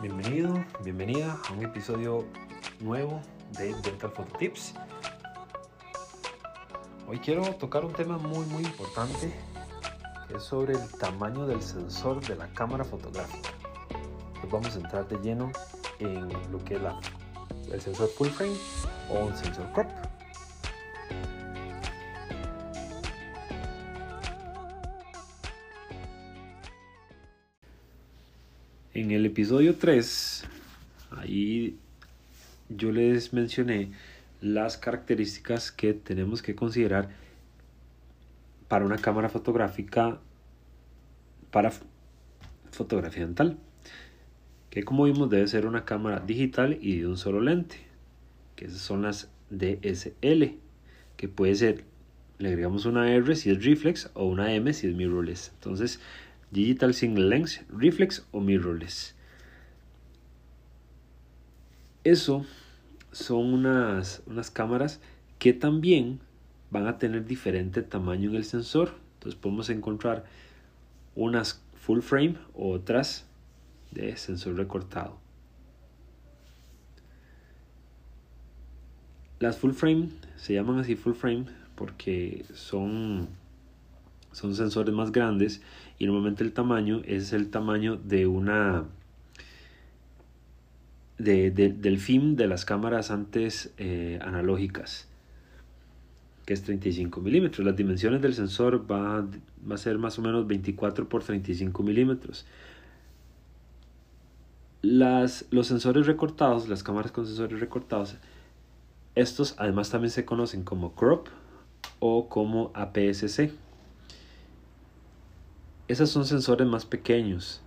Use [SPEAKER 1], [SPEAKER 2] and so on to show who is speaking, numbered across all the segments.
[SPEAKER 1] Bienvenido, bienvenida a un episodio nuevo de Dental Photo Tips. Hoy quiero tocar un tema muy muy importante que es sobre el tamaño del sensor de la cámara fotográfica. Nos vamos a entrar de lleno en lo que es el sensor full frame o un sensor crop. En el episodio 3, ahí yo les mencioné las características que tenemos que considerar para una cámara fotográfica para fotografía dental que como vimos debe ser una cámara digital y de un solo lente que son las DSL que puede ser le agregamos una R si es reflex o una M si es mirrorless. Entonces Digital Single Lens, Reflex o Mirrorless. Eso son unas, unas cámaras que también van a tener diferente tamaño en el sensor. Entonces podemos encontrar unas full frame o otras de sensor recortado. Las full frame se llaman así full frame porque son son sensores más grandes y normalmente el tamaño es el tamaño de una de, del film de las cámaras antes eh, analógicas que es 35 milímetros. Las dimensiones del sensor va, va a ser más o menos 24 por 35 milímetros. Las, los sensores recortados las cámaras con sensores recortados estos además también se conocen como crop o como APS-C esos son sensores más pequeños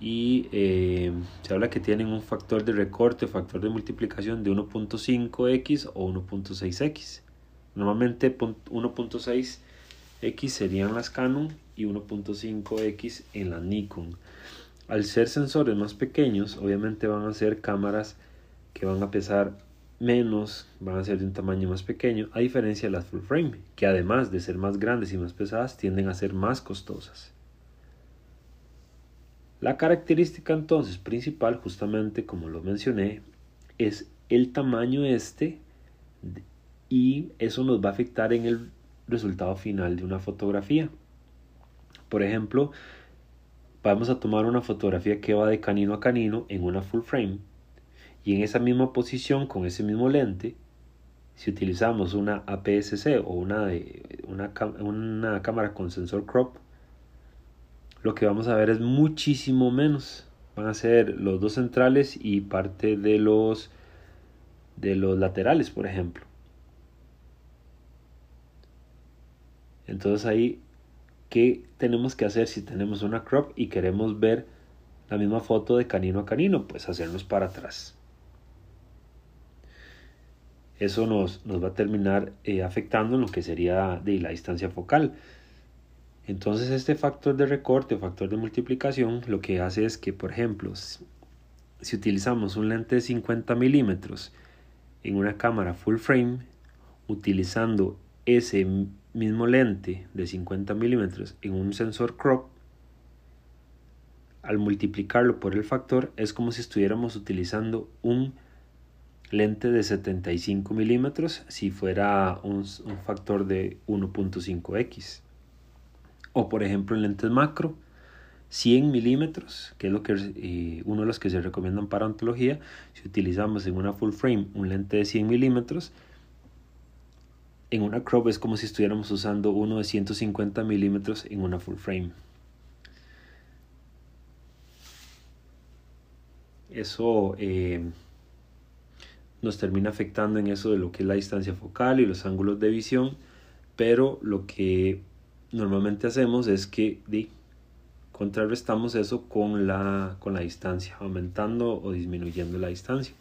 [SPEAKER 1] y eh, se habla que tienen un factor de recorte factor de multiplicación de 1.5x o 1.6x. Normalmente 1.6x serían las Canon y 1.5x en la Nikon. Al ser sensores más pequeños, obviamente van a ser cámaras que van a pesar menos, van a ser de un tamaño más pequeño, a diferencia de las full frame, que además de ser más grandes y más pesadas, tienden a ser más costosas. La característica entonces principal, justamente como lo mencioné, es el tamaño este y eso nos va a afectar en el resultado final de una fotografía. Por ejemplo, vamos a tomar una fotografía que va de canino a canino en una full frame y en esa misma posición con ese mismo lente, si utilizamos una APS-C o una, una, una cámara con sensor crop, lo que vamos a ver es muchísimo menos. Van a ser los dos centrales y parte de los de los laterales, por ejemplo. Entonces ahí, ¿qué tenemos que hacer si tenemos una crop y queremos ver la misma foto de canino a canino? Pues hacernos para atrás. Eso nos, nos va a terminar eh, afectando en lo que sería de la distancia focal. Entonces este factor de recorte o factor de multiplicación lo que hace es que, por ejemplo, si utilizamos un lente de 50 milímetros en una cámara full frame, utilizando ese mismo lente de 50 milímetros en un sensor crop, al multiplicarlo por el factor es como si estuviéramos utilizando un lente de 75 milímetros si fuera un, un factor de 1.5x o por ejemplo en lentes macro 100 milímetros, que es lo que, eh, uno de los que se recomiendan para ontología. Si utilizamos en una full frame un lente de 100 milímetros, en una crop es como si estuviéramos usando uno de 150 milímetros en una full frame. Eso eh, nos termina afectando en eso de lo que es la distancia focal y los ángulos de visión, pero lo que normalmente hacemos es que contrarrestamos eso con la, con la distancia, aumentando o disminuyendo la distancia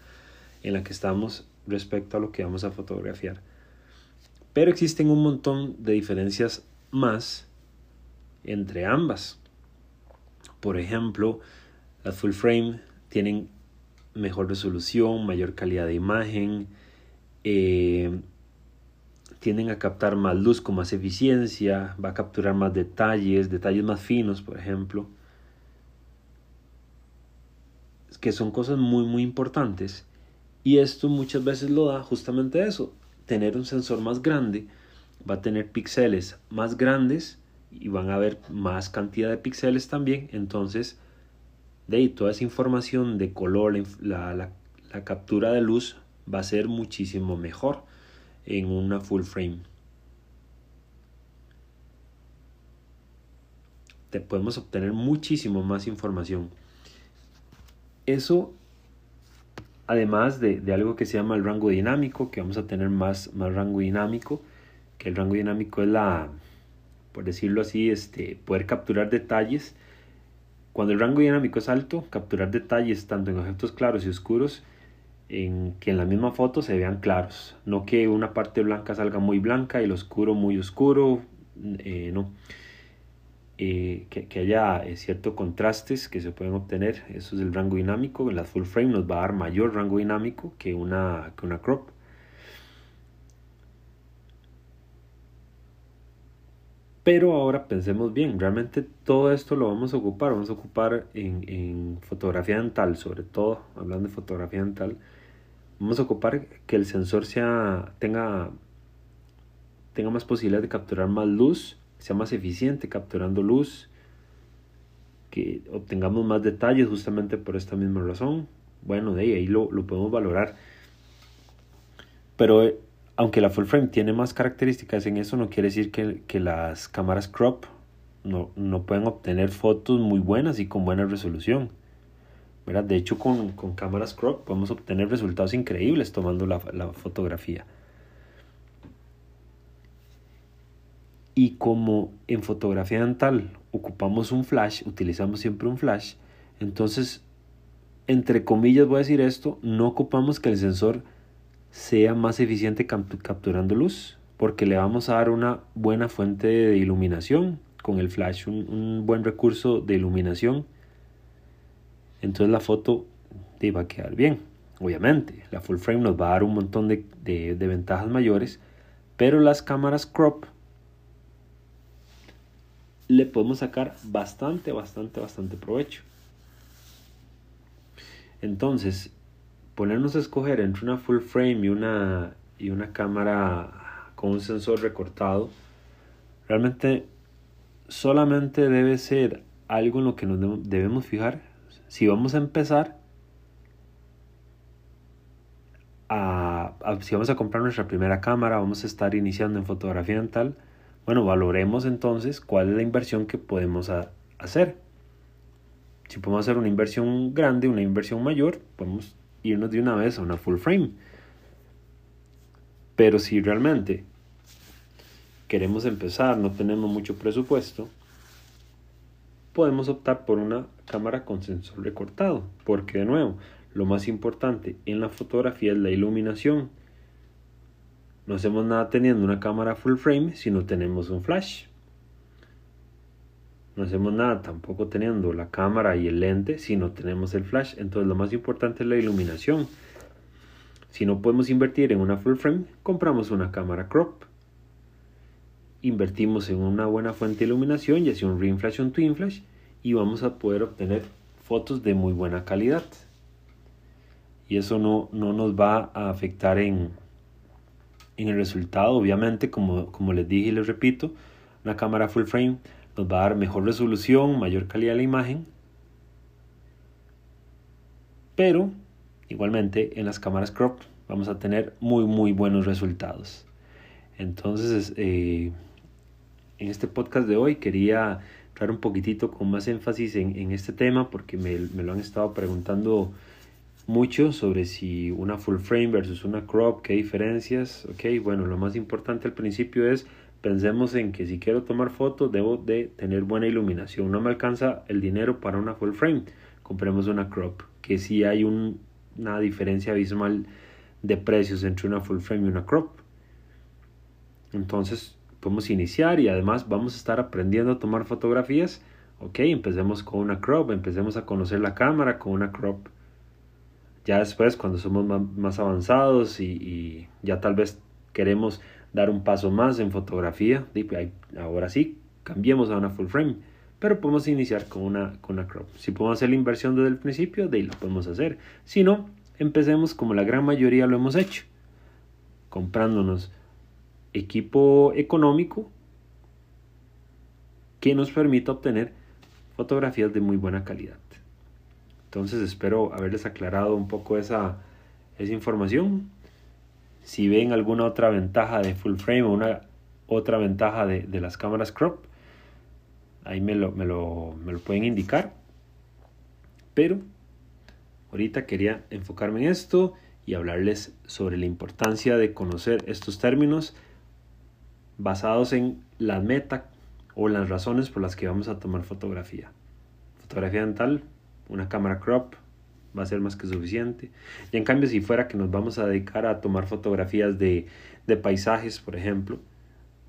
[SPEAKER 1] en la que estamos respecto a lo que vamos a fotografiar. Pero existen un montón de diferencias más entre ambas. Por ejemplo, las full frame tienen mejor resolución, mayor calidad de imagen, eh, tienden a captar más luz con más eficiencia, va a capturar más detalles, detalles más finos, por ejemplo. que son cosas muy muy importantes. Y esto muchas veces lo da justamente eso, tener un sensor más grande va a tener píxeles más grandes y van a haber más cantidad de píxeles también, entonces de ahí toda esa información de color, la, la, la captura de luz va a ser muchísimo mejor en una full frame. Te podemos obtener muchísimo más información. Eso, además de, de, algo que se llama el rango dinámico, que vamos a tener más, más rango dinámico, que el rango dinámico es la, por decirlo así, este, poder capturar detalles. Cuando el rango dinámico es alto, capturar detalles tanto en objetos claros y oscuros en que en la misma foto se vean claros, no que una parte blanca salga muy blanca y el oscuro muy oscuro, eh, no. Eh, que, haya eh, ciertos contrastes que se pueden obtener, eso es el rango dinámico, la full frame nos va a dar mayor rango dinámico que una, que una crop. Pero ahora pensemos bien, realmente todo esto lo vamos a ocupar, vamos a ocupar en, en fotografía dental, sobre todo hablando de fotografía dental, vamos a ocupar que el sensor sea, tenga, tenga más posibilidad de capturar más luz, sea más eficiente capturando luz, que obtengamos más detalles justamente por esta misma razón. Bueno, de ahí, lo, lo podemos valorar. Pero eh, aunque la full frame tiene más características en eso, no quiere decir que, que las cámaras crop no, no pueden obtener fotos muy buenas y con buena resolución. De hecho, con, con, cámaras crop podemos obtener resultados increíbles tomando la, la, fotografía. Y como en fotografía dental ocupamos un flash, utilizamos siempre un flash, entonces, entre comillas voy a decir esto, no ocupamos que el sensor sea más eficiente capturando luz, porque le vamos a dar una buena fuente de iluminación. Con el flash, un, un buen recurso de iluminación entonces la foto va a quedar bien. Obviamente, la full frame nos va a dar un montón de ventajas mayores, pero las cámaras crop le podemos sacar bastante, bastante, bastante provecho. Entonces, ponernos a escoger entre una full frame y una, y una cámara con un sensor recortado, realmente solamente debe ser algo en lo que nos debemos fijar si vamos a empezar a, si vamos a comprar nuestra primera cámara, vamos a estar iniciando en fotografía dental, bueno, valoremos entonces cuál es la inversión que podemos hacer. Si podemos hacer una inversión grande, una inversión mayor, podemos irnos de una vez a una full frame. Pero si realmente queremos empezar, no tenemos mucho presupuesto, podemos optar por una cámara con sensor recortado, porque de nuevo, lo más importante en la fotografía es la iluminación. No hacemos nada teniendo una cámara full frame si no tenemos un flash. No hacemos nada tampoco teniendo la cámara y el lente si no tenemos el flash. Entonces lo más importante es la iluminación. Si no podemos invertir en una full frame, compramos una cámara crop. Invertimos en una buena fuente de iluminación, ya sea un ring flash o un twin flash, y vamos a poder obtener fotos de muy buena calidad. Y eso no, no nos va a afectar en, en el resultado. Obviamente, como, como les dije y les repito, una cámara full frame nos va a dar mejor resolución, mayor calidad de la imagen. Pero, igualmente, en las cámaras crop vamos a tener muy, muy buenos resultados. Entonces, eh, en este podcast de hoy quería entrar un poquitito con más énfasis en, en este tema porque me, me, lo han estado preguntando mucho sobre si una full frame versus una crop, qué diferencias. Ok, bueno, lo más importante al principio es pensemos en que si quiero tomar fotos debo de tener buena iluminación. No me alcanza el dinero para una full frame, compremos una crop, que si hay un, una diferencia abismal de precios entre una full frame y una crop. Entonces, podemos iniciar y además vamos a estar aprendiendo a tomar fotografías. Ok, empecemos con una crop, empecemos a conocer la cámara con una crop. Ya después, cuando somos más, avanzados y, ya tal vez queremos dar un paso más en fotografía, ahora sí, cambiemos a una full frame. pero podemos iniciar con una, con una crop. Si podemos hacer la inversión desde el principio, de ahí lo podemos hacer. Si no, empecemos como la gran mayoría lo hemos hecho, comprándonos equipo económico que nos permita obtener fotografías de muy buena calidad. Entonces espero haberles aclarado un poco esa, esa información. Si ven alguna otra ventaja de full frame o una otra ventaja de, de las cámaras crop, ahí me lo, me, lo, me lo pueden indicar. Pero ahorita quería enfocarme en esto y hablarles sobre la importancia de conocer estos términos basados en la meta o las razones por las que vamos a tomar fotografía. Fotografía dental, una cámara crop va a ser más que suficiente. Y en cambio, si fuera que nos vamos a dedicar a tomar fotografías de, de paisajes, por ejemplo,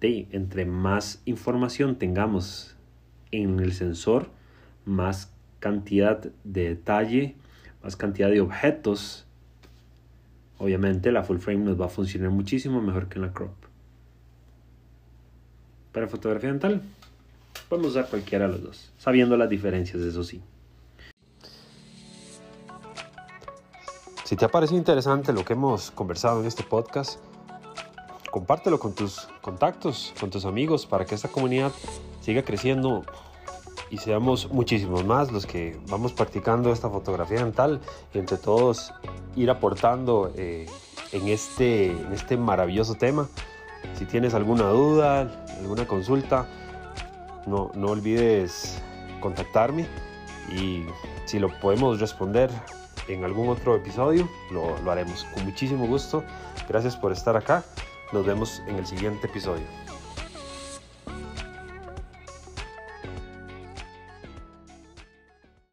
[SPEAKER 1] de, entre más información tengamos en el sensor, más cantidad de detalle, más cantidad de objetos, obviamente la full frame nos va a funcionar muchísimo mejor que en la crop. Para fotografía dental, podemos usar cualquiera de los dos, sabiendo las diferencias, eso sí. Si te ha parecido interesante lo que hemos conversado en este podcast, compártelo con tus contactos, con tus amigos, para que esta comunidad siga creciendo y seamos muchísimos más los que vamos practicando esta fotografía dental y entre todos ir aportando eh, en, este, en este maravilloso tema. Si tienes alguna duda, alguna consulta, no, no olvides contactarme y si lo podemos responder en algún otro episodio, lo, lo haremos con muchísimo gusto. Gracias por estar acá. Nos vemos en el siguiente episodio.